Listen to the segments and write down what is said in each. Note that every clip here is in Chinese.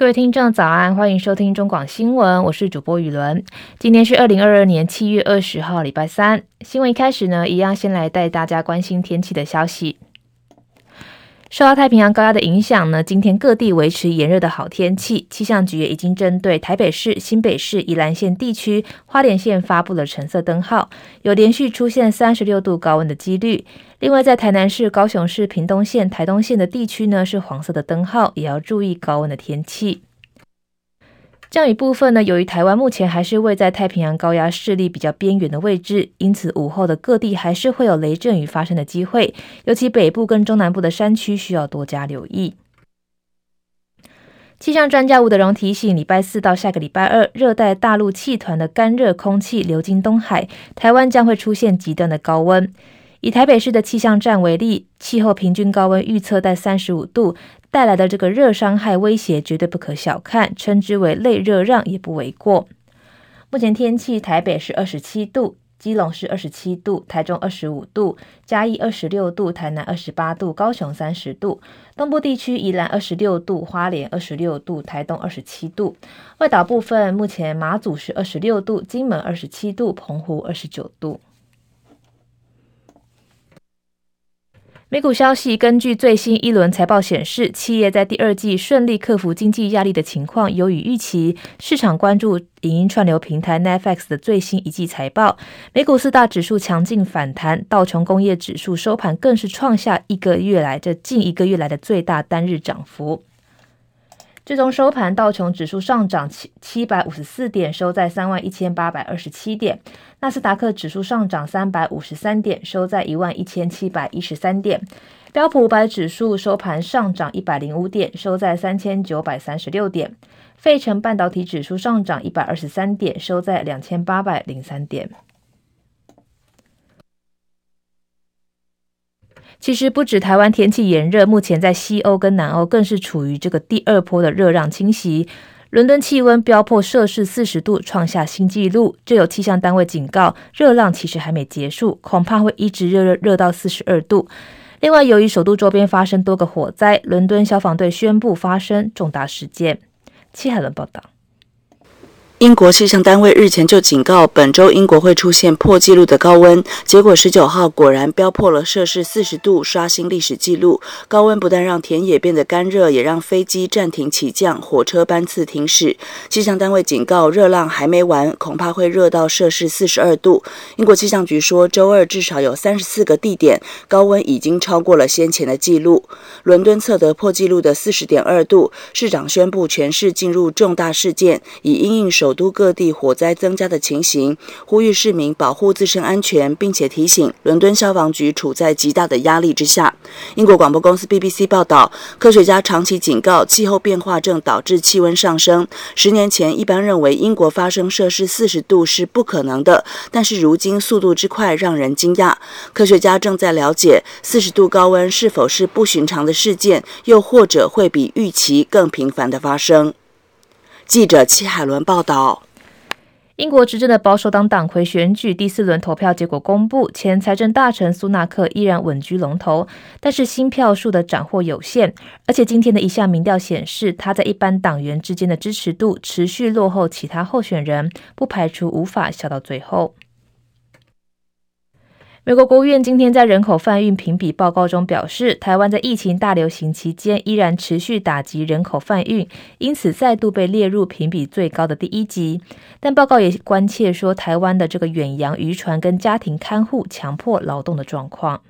各位听众早安，欢迎收听中广新闻，我是主播雨伦。今天是二零二二年七月二十号，礼拜三。新闻一开始呢，一样先来带大家关心天气的消息。受到太平洋高压的影响呢，今天各地维持炎热的好天气。气象局已经针对台北市、新北市、宜兰县地区、花莲县发布了橙色灯号，有连续出现三十六度高温的几率。另外，在台南市、高雄市、屏东县、台东县的地区呢，是黄色的灯号，也要注意高温的天气。降雨部分呢，由于台湾目前还是位在太平洋高压势力比较边缘的位置，因此午后的各地还是会有雷阵雨发生的机会，尤其北部跟中南部的山区需要多加留意。气象专家吴德荣提醒，礼拜四到下个礼拜二，热带大陆气团的干热空气流经东海，台湾将会出现极端的高温。以台北市的气象站为例，气候平均高温预测在三十五度，带来的这个热伤害威胁绝对不可小看，称之为类热让也不为过。目前天气，台北是二十七度，基隆是二十七度，台中二十五度，嘉义二十六度，台南二十八度，高雄三十度，东部地区宜兰二十六度，花莲二十六度，台东二十七度。外岛部分，目前马祖是二十六度，金门二十七度，澎湖二十九度。美股消息，根据最新一轮财报显示，企业在第二季顺利克服经济压力的情况优于预期。市场关注影音串流平台 Netflix 的最新一季财报。美股四大指数强劲反弹，道琼工业指数收盘更是创下一个月来这近一个月来的最大单日涨幅。最终收盘，道琼指数上涨七七百五十四点，收在三万一千八百二十七点；纳斯达克指数上涨三百五十三点，收在一万一千七百一十三点；标普五百指数收盘上涨一百零五点，收在三千九百三十六点；费城半导体指数上涨一百二十三点，收在两千八百零三点。其实不止台湾天气炎热，目前在西欧跟南欧更是处于这个第二波的热浪侵袭。伦敦气温飙破摄氏四十度，创下新纪录。这有气象单位警告，热浪其实还没结束，恐怕会一直热热热到四十二度。另外，由于首都周边发生多个火灾，伦敦消防队宣布发生重大事件。戚海伦报道。英国气象单位日前就警告，本周英国会出现破纪录的高温。结果十九号果然飙破了摄氏四十度，刷新历史纪录。高温不但让田野变得干热，也让飞机暂停起降，火车班次停驶。气象单位警告，热浪还没完，恐怕会热到摄氏四十二度。英国气象局说，周二至少有三十四个地点高温已经超过了先前的纪录。伦敦测得破纪录的四十点二度，市长宣布全市进入重大事件，以应应首。首都各地火灾增加的情形，呼吁市民保护自身安全，并且提醒伦敦消防局处在极大的压力之下。英国广播公司 BBC 报道，科学家长期警告，气候变化正导致气温上升。十年前，一般认为英国发生摄氏四十度是不可能的，但是如今速度之快让人惊讶。科学家正在了解四十度高温是否是不寻常的事件，又或者会比预期更频繁的发生。记者齐海伦报道：英国执政的保守党党魁选举第四轮投票结果公布，前财政大臣苏纳克依然稳居龙头，但是新票数的斩获有限，而且今天的一项民调显示，他在一般党员之间的支持度持续落后其他候选人，不排除无法笑到最后。美国国务院今天在人口贩运评比报告中表示，台湾在疫情大流行期间依然持续打击人口贩运，因此再度被列入评比最高的第一级。但报告也关切说，台湾的这个远洋渔船跟家庭看护强迫劳动的状况。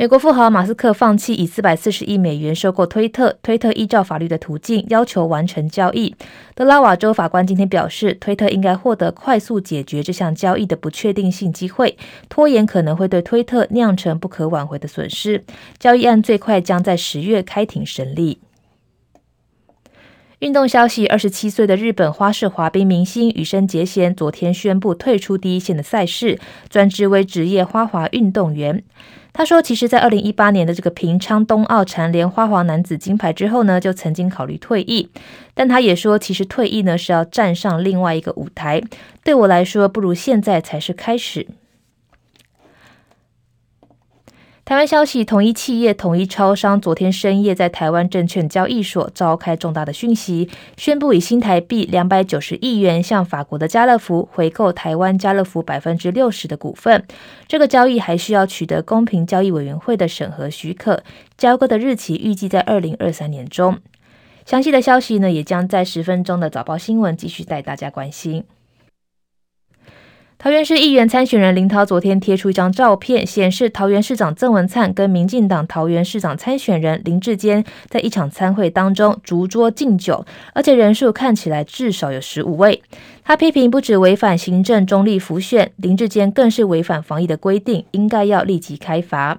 美国富豪马斯克放弃以四百四十亿美元收购推特，推特依照法律的途径要求完成交易。德拉瓦州法官今天表示，推特应该获得快速解决这项交易的不确定性机会，拖延可能会对推特酿成不可挽回的损失。交易案最快将在十月开庭审理。运动消息：二十七岁的日本花式滑冰明星羽生结弦昨天宣布退出第一线的赛事，专职为职业花滑运动员。他说：“其实，在二零一八年的这个平昌冬奥蝉联花滑男子金牌之后呢，就曾经考虑退役。但他也说，其实退役呢是要站上另外一个舞台。对我来说，不如现在才是开始。”台湾消息，统一企业、统一超商昨天深夜在台湾证券交易所召开重大的讯息，宣布以新台币两百九十亿元向法国的家乐福回购台湾家乐福百分之六十的股份。这个交易还需要取得公平交易委员会的审核许可，交割的日期预计在二零二三年中。详细的消息呢，也将在十分钟的早报新闻继续带大家关心。桃园市议员参选人林涛昨天贴出一张照片，显示桃园市长郑文灿跟民进党桃园市长参选人林志坚在一场餐会当中逐桌敬酒，而且人数看起来至少有十五位。他批评不止违反行政中立辅选，林志坚更是违反防疫的规定，应该要立即开罚。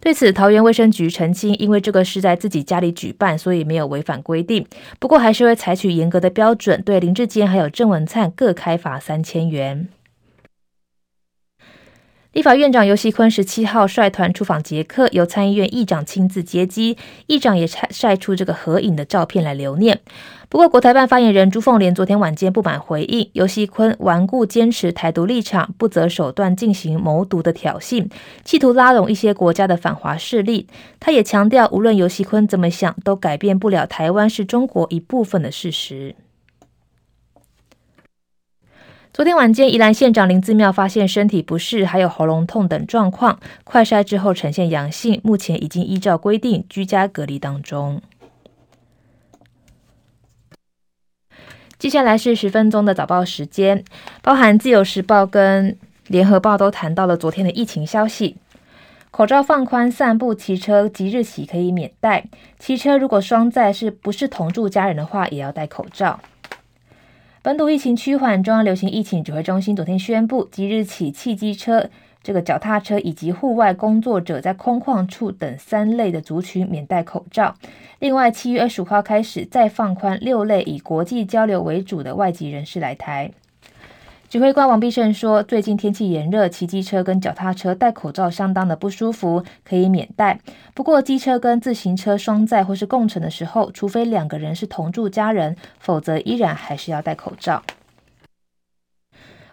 对此，桃园卫生局澄清，因为这个是在自己家里举办，所以没有违反规定。不过还是会采取严格的标准，对林志坚还有郑文灿各开罚三千元。立法院长游锡堃十七号率团出访捷克，由参议院议长亲自接机，议长也晒出这个合影的照片来留念。不过，国台办发言人朱凤莲昨天晚间不满回应，游锡堃顽固坚持台独立场，不择手段进行谋独的挑衅，企图拉拢一些国家的反华势力。他也强调，无论游锡堃怎么想，都改变不了台湾是中国一部分的事实。昨天晚间，宜兰县长林姿妙发现身体不适，还有喉咙痛等状况，快筛之后呈现阳性，目前已经依照规定居家隔离当中。接下来是十分钟的早报时间，包含自由时报跟联合报都谈到了昨天的疫情消息。口罩放宽，散步、骑车即日起可以免戴，骑车如果双载是不是同住家人的话，也要戴口罩。本土疫情趋缓，中央流行疫情指挥中心昨天宣布，即日起，汽机车、这个脚踏车以及户外工作者在空旷处等三类的族群免戴口罩。另外，七月二十五号开始再放宽六类以国际交流为主的外籍人士来台。指挥官王必胜说，最近天气炎热，骑机车跟脚踏车戴口罩相当的不舒服，可以免戴。不过，机车跟自行车双载或是共乘的时候，除非两个人是同住家人，否则依然还是要戴口罩。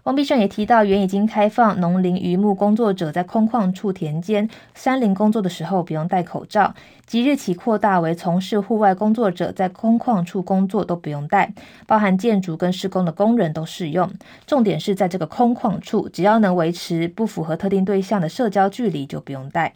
王必胜也提到，原已经开放农林渔牧工作者在空旷处、田间、山林工作的时候不用戴口罩，即日起扩大为从事户外工作者在空旷处工作都不用戴，包含建筑跟施工的工人都适用。重点是在这个空旷处，只要能维持不符合特定对象的社交距离就不用戴。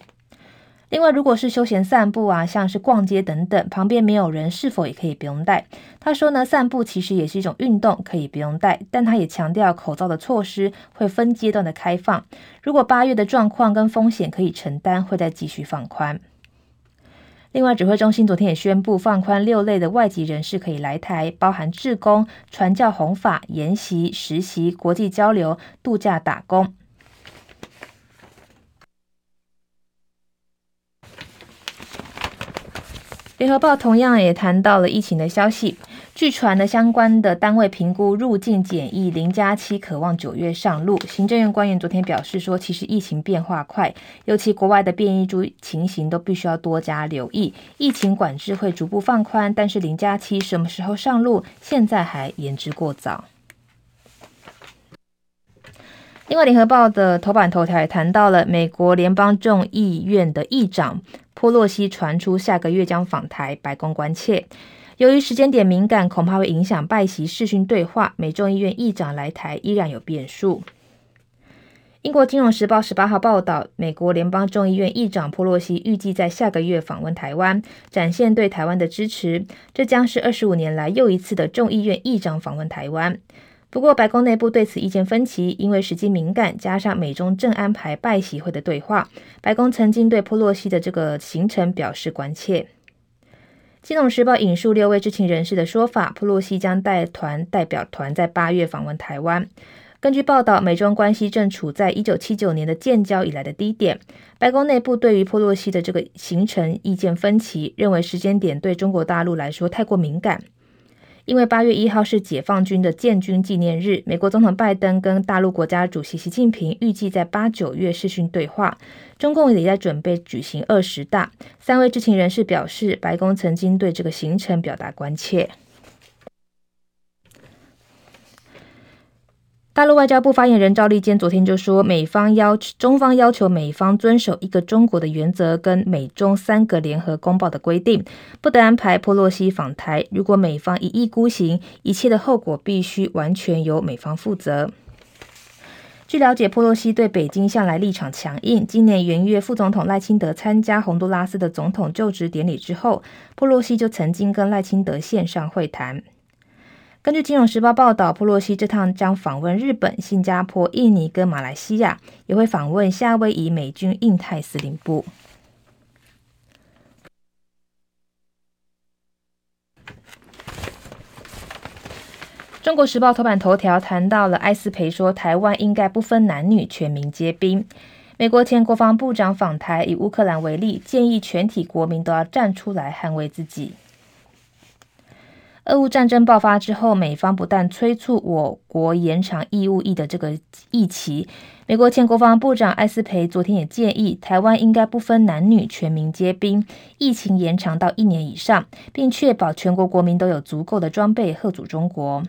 另外，如果是休闲散步啊，像是逛街等等，旁边没有人，是否也可以不用戴？他说呢，散步其实也是一种运动，可以不用戴。但他也强调，口罩的措施会分阶段的开放。如果八月的状况跟风险可以承担，会再继续放宽。另外，指挥中心昨天也宣布放宽六类的外籍人士可以来台，包含志工、传教弘法、研习、实习、国际交流、度假打工。联合报同样也谈到了疫情的消息，据传呢，相关的单位评估入境检疫零加七，可望九月上路。行政院官员昨天表示说，其实疫情变化快，尤其国外的变异株情形都必须要多加留意。疫情管制会逐步放宽，但是零加七什么时候上路，现在还言之过早。另外，联合报的头版头条也谈到了美国联邦众议院的议长波洛西传出下个月将访台，白宫关切。由于时间点敏感，恐怕会影响拜习视讯对话。美众议院议长来台依然有变数。英国金融时报十八号报道，美国联邦众议院议长波洛西预计在下个月访问台湾，展现对台湾的支持。这将是二十五年来又一次的众议院议长访问台湾。不过，白宫内部对此意见分歧，因为时机敏感，加上美中正安排拜习会的对话，白宫曾经对波洛西的这个行程表示关切。金融时报引述六位知情人士的说法，波洛西将带团代表团在八月访问台湾。根据报道，美中关系正处在一九七九年的建交以来的低点。白宫内部对于波洛西的这个行程意见分歧，认为时间点对中国大陆来说太过敏感。因为八月一号是解放军的建军纪念日，美国总统拜登跟大陆国家主席习近平预计在八九月视讯对话，中共也在准备举行二十大。三位知情人士表示，白宫曾经对这个行程表达关切。大陆外交部发言人赵立坚昨天就说，美方要中方要求美方遵守一个中国的原则跟美中三个联合公报的规定，不得安排波洛西访台。如果美方一意孤行，一切的后果必须完全由美方负责。据了解，波洛西对北京向来立场强硬。今年元月，副总统赖清德参加洪都拉斯的总统就职典礼之后，波洛西就曾经跟赖清德线上会谈。根据《金融时报》报道，裴洛西这趟将访问日本、新加坡、印尼跟马来西亚，也会访问夏威夷美军印太司令部。《中国时报》头版头条谈到了艾斯培说，台湾应该不分男女，全民皆兵。美国前国防部长访台，以乌克兰为例，建议全体国民都要站出来捍卫自己。俄乌战争爆发之后，美方不但催促我国延长义务役的这个役期，美国前国防部长艾斯培昨天也建议，台湾应该不分男女，全民皆兵，疫情延长到一年以上，并确保全国国民都有足够的装备吓阻中国。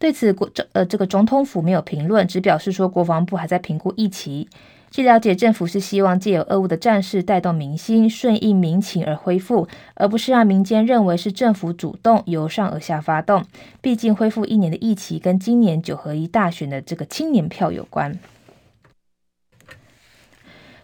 对此，国呃这个总统府没有评论，只表示说国防部还在评估役期。据了解，政府是希望借由俄乌的战事带动民心，顺应民情而恢复，而不是让民间认为是政府主动由上而下发动。毕竟恢复一年的疫期跟今年九合一大选的这个青年票有关。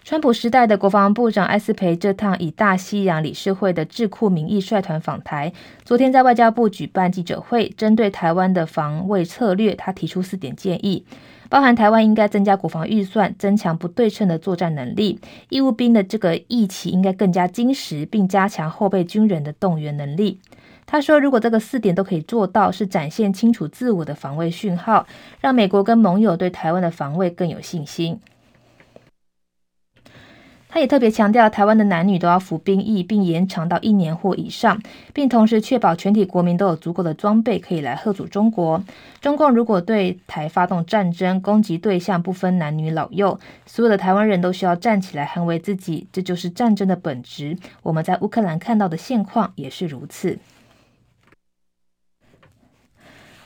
川普时代的国防部长艾斯培这趟以大西洋理事会的智库名义率团访台，昨天在外交部举办记者会，针对台湾的防卫策略，他提出四点建议。包含台湾应该增加国防预算，增强不对称的作战能力；义务兵的这个役期应该更加精实，并加强后备军人的动员能力。他说，如果这个四点都可以做到，是展现清楚自我的防卫讯号，让美国跟盟友对台湾的防卫更有信心。他也特别强调，台湾的男女都要服兵役，并延长到一年或以上，并同时确保全体国民都有足够的装备，可以来吓阻中国。中共如果对台发动战争，攻击对象不分男女老幼，所有的台湾人都需要站起来捍卫自己，这就是战争的本质。我们在乌克兰看到的现况也是如此。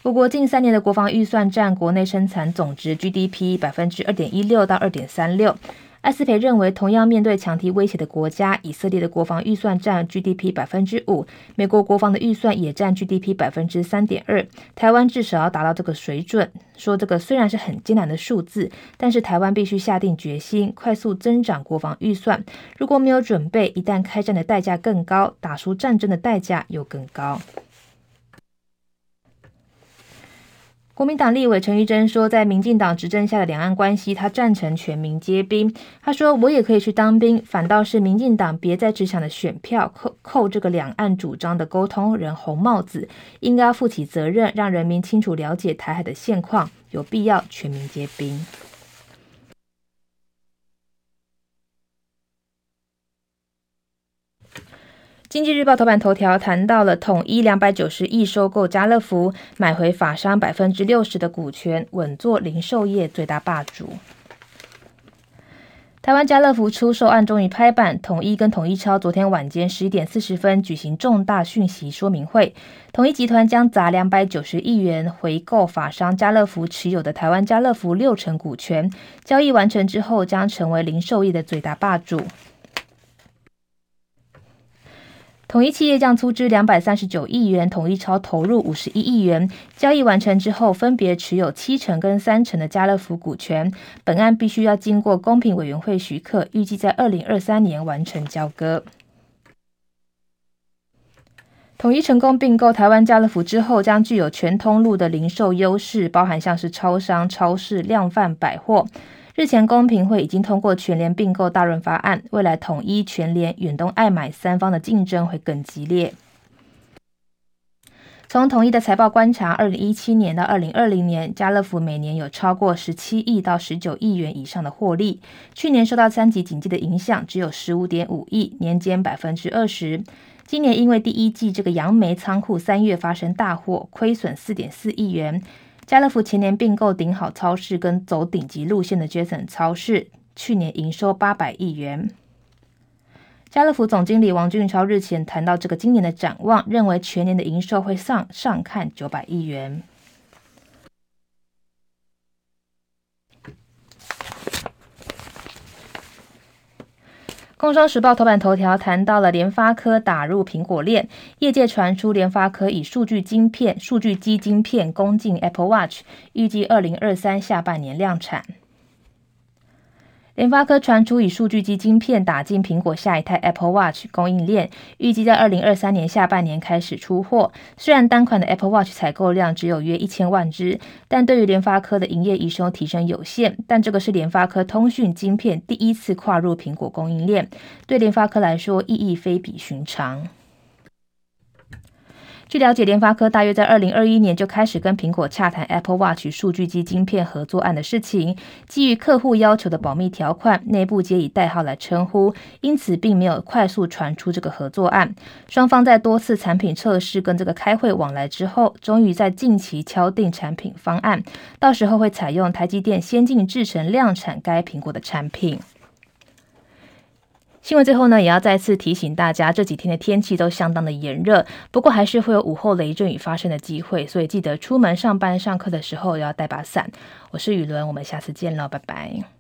我国近三年的国防预算占国内生产总值 GDP 百分之二点一六到二点三六。艾斯培认为，同样面对强敌威胁的国家，以色列的国防预算占 GDP 百分之五，美国国防的预算也占 GDP 百分之三点二。台湾至少要达到这个水准。说这个虽然是很艰难的数字，但是台湾必须下定决心，快速增长国防预算。如果没有准备，一旦开战的代价更高，打输战争的代价又更高。国民党立委陈玉珍说，在民进党执政下的两岸关系，他赞成全民皆兵。他说：“我也可以去当兵，反倒是民进党别再只想着选票，扣扣这个两岸主张的沟通人红帽子，应该要负起责任，让人民清楚了解台海的现况，有必要全民皆兵。”经济日报头版头条谈到了统一两百九十亿收购家乐福，买回法商百分之六十的股权，稳坐零售业最大霸主。台湾家乐福出售案终于拍板，统一跟统一超昨天晚间十一点四十分举行重大讯息说明会，统一集团将砸两百九十亿元回购法商家乐福持有的台湾家乐福六成股权，交易完成之后将成为零售业的最大霸主。统一企业将出资两百三十九亿元，统一超投入五十一亿元。交易完成之后，分别持有七成跟三成的家乐福股权。本案必须要经过公平委员会许可，预计在二零二三年完成交割。统一成功并购台湾家乐福之后，将具有全通路的零售优势，包含像是超商、超市、量贩百货。日前公平会已经通过全联并购大润发案，未来统一、全联、远东、爱买三方的竞争会更激烈。从统一的财报观察，二零一七年到二零二零年，家乐福每年有超过十七亿到十九亿元以上的获利。去年受到三级警戒的影响，只有十五点五亿，年减百分之二十。今年因为第一季这个杨梅仓库三月发生大火，亏损四点四亿元。家乐福前年并购顶好超市跟走顶级路线的 Jason 超市，去年营收八百亿元。家乐福总经理王俊超日前谈到这个今年的展望，认为全年的营收会上上看九百亿元。工商时报头版头条谈到了联发科打入苹果链，业界传出联发科以数据晶片、数据基晶片攻进 Apple Watch，预计二零二三下半年量产。联发科传出以数据基晶片打进苹果下一代 Apple Watch 供应链，预计在二零二三年下半年开始出货。虽然单款的 Apple Watch 采购量只有约一千万只，但对于联发科的营业营收提升有限。但这个是联发科通讯晶片第一次跨入苹果供应链，对联发科来说意义非比寻常。据了解，联发科大约在二零二一年就开始跟苹果洽谈 Apple Watch 数据基晶片合作案的事情。基于客户要求的保密条款，内部皆以代号来称呼，因此并没有快速传出这个合作案。双方在多次产品测试跟这个开会往来之后，终于在近期敲定产品方案，到时候会采用台积电先进制程量产该苹果的产品。新闻最后呢，也要再次提醒大家，这几天的天气都相当的炎热，不过还是会有午后雷阵雨发生的机会，所以记得出门上班、上课的时候要带把伞。我是雨伦，我们下次见了，拜拜。